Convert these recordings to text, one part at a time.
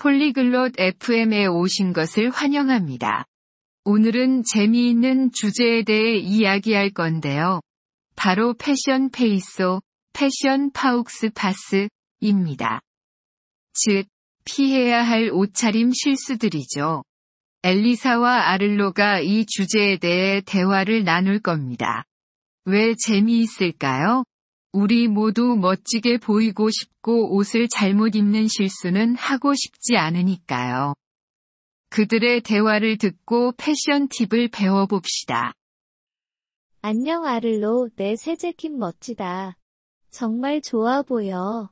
Polyglot FM에 오신 것을 환영합니다. 오늘은 재미있는 주제에 대해 이야기할 건데요. 바로 패션 페이소, 패션 faux pas입니다. 즉, 피해야 할 옷차림 실수들이죠. 엘리사와 아를로가 이 주제에 대해 대화를 나눌 겁니다. 왜 재미있을까요? 우리 모두 멋지게 보이고 싶고 옷을 잘못 입는 실수는 하고 싶지 않으니까요. 그들의 대화를 듣고 패션 팁을 배워봅시다. 안녕 아를로, 내 새 재킷 멋지다. 정말 좋아 보여.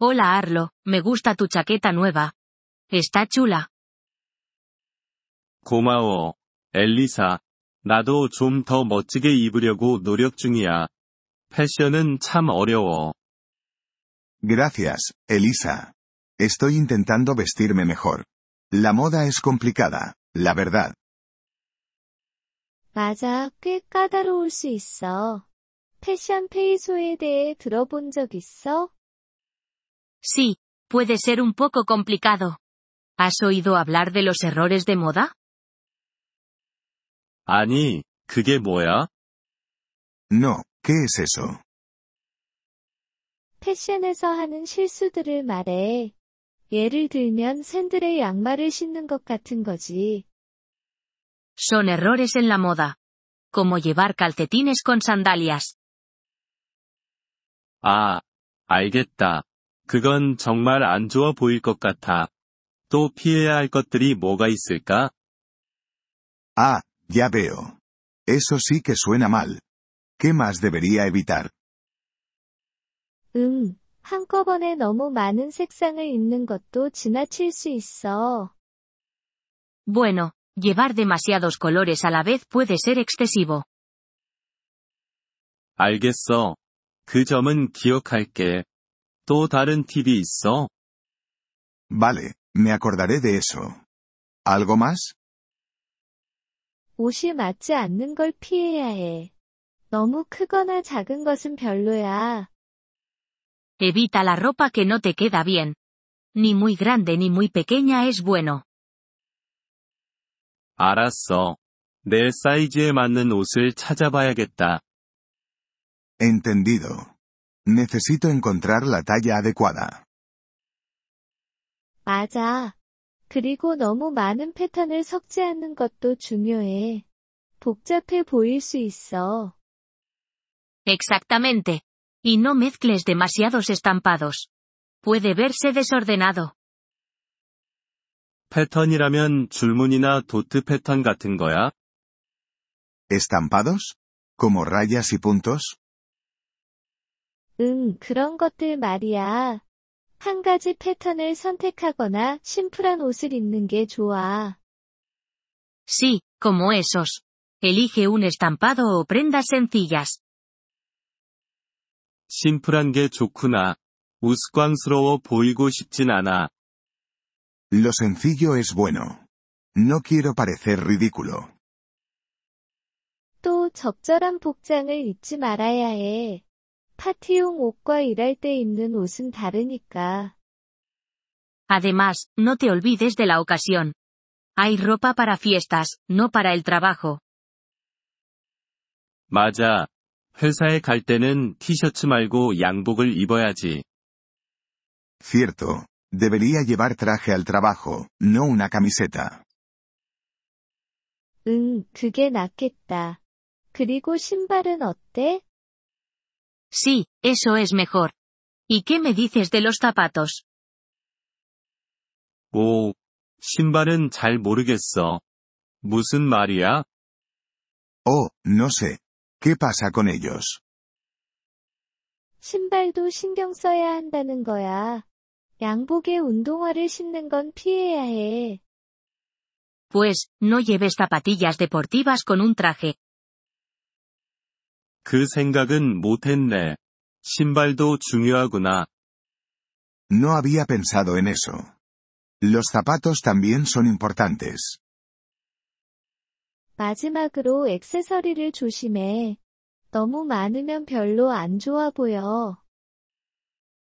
Hola Arlo, me gusta tu chaqueta nueva. Está chula. 고마워, 엘리사. 나도 좀 더 멋지게 입으려고 노력 중이야. 패션은 참 어려워. Gracias, Elisa. Estoy intentando vestirme mejor. La moda es complicada, la verdad. 맞아, 꽤 까다로울 수 있어. 패션 페이소에 대해 들어본 적 있어? Sí, puede ser un poco complicado. ¿Has oído hablar de los errores de moda? 아니, 그게 뭐야? No, ¿qué es eso? 패션에서 하는 실수들을 말해. 예를 들면 샌들에 양말을 신는 것 같은 거지. Son errores en la moda. Como llevar calcetines con sandalias. 아, 알겠다. 그건 정말 안 좋아 보일 것 같아. 또 피해야 할 것들이 뭐가 있을까? Ah, ya veo. Eso sí que suena mal. ¿Qué más debería evitar? 응, 한꺼번에 너무 많은 색상을 입는 것도 지나칠 수 있어. Bueno, llevar demasiados colores a la vez puede ser excesivo. 알겠어. 그 점은 기억할게. 또 다른 팁이 있어? Vale, me acordaré de eso. ¿Algo más? 옷이 맞지 않는 걸 피해야 해. 너무 크거나 작은 것은 별로야. Evita la ropa que no te queda bien. Ni muy grande ni muy pequeña es bueno. 알았어. 내 사이즈에 맞는 옷을 찾아봐야겠다. Entendido. Necesito encontrar la talla adecuada. 맞아. 그리고 너무 많은 패턴을 섞지 않는 것도 중요해. 복잡해 보일 수 있어. Exactamente. Y no mezcles demasiados estampados. Puede verse desordenado. 패턴이라면 줄무늬나 도트 패턴 같은 거야? ¿Estampados? ¿Como rayas y puntos? 응, 그런 것들 말이야. 한 가지 패턴을 선택하거나 심플한 옷을 입는 게 좋아. Sí, como esos. Elige un estampado o prendas sencillas. 심플한 게 좋구나. 우스꽝스러워 보이고 싶진 않아. Lo sencillo es bueno. No quiero parecer ridículo. 또 적절한 복장을 잊지 말아야 해. 파티용 옷과 일할 때 입는 옷은 다르니까. Además, no te olvides de la ocasión. Hay ropa para fiestas, no para el trabajo. 맞아. 회사에 갈 때는 티셔츠 말고 양복을 입어야지. Cierto. Debería llevar traje al trabajo, no una camiseta. 응, 그게 낫겠다. 그리고 신발은 어때? Sí, eso es mejor. ¿Y qué me dices de los zapatos? 오, 신발은 잘 모르겠어. 무슨 말이야? Oh, no sé. ¿Qué pasa con ellos? 신발도 신경 써야 한다는 거야. 양복에 운동화를 신는 건 피해야 해. Pues, no lleves zapatillas deportivas con un traje. 그 생각은 못했네. 신발도 중요하구나. No había pensado en eso. Los zapatos también son importantes. 마지막으로 액세서리를 조심해. 너무 많으면 별로 안 좋아 보여.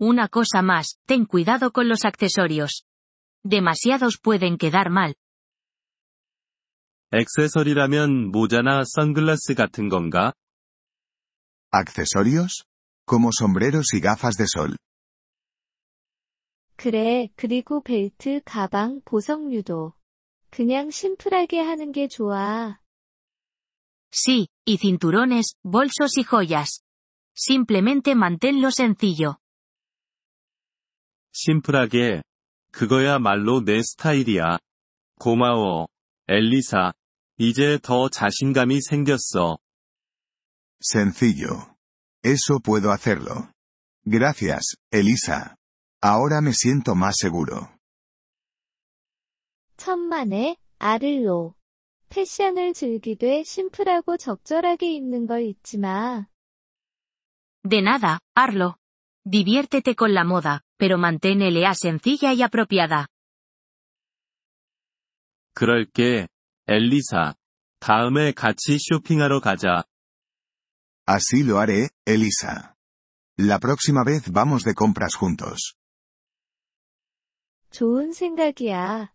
Una cosa más, ten cuidado con los accesorios. Demasiados pueden quedar mal. 액세서리라면 모자나 선글라스 같은 건가? ¿Accesorios? Como sombreros y gafas de sol. 그래, 그리고 벨트, 가방, 보석류도. 그냥 심플하게 하는 게 좋아. Sí, y cinturones, bolsos y joyas. Simplemente manténlo sencillo. 심플하게. 그거야말로 내 스타일이야. 고마워. 엘리사. 이제 더 자신감이 생겼어. Sencillo. Eso puedo hacerlo. Gracias, Elisa. Ahora me siento más seguro. 천만에, 아를로. 패션을 즐기되 심플하고 적절하게 입는 걸 잊지 마. De nada, Arlo. Diviértete con la moda, pero manténela sencilla y apropiada. 그럴게. 엘리사. 다음에 같이 쇼핑하러 가자. Así lo haré, Elisa. La próxima vez vamos de compras juntos. 좋은 생각이야.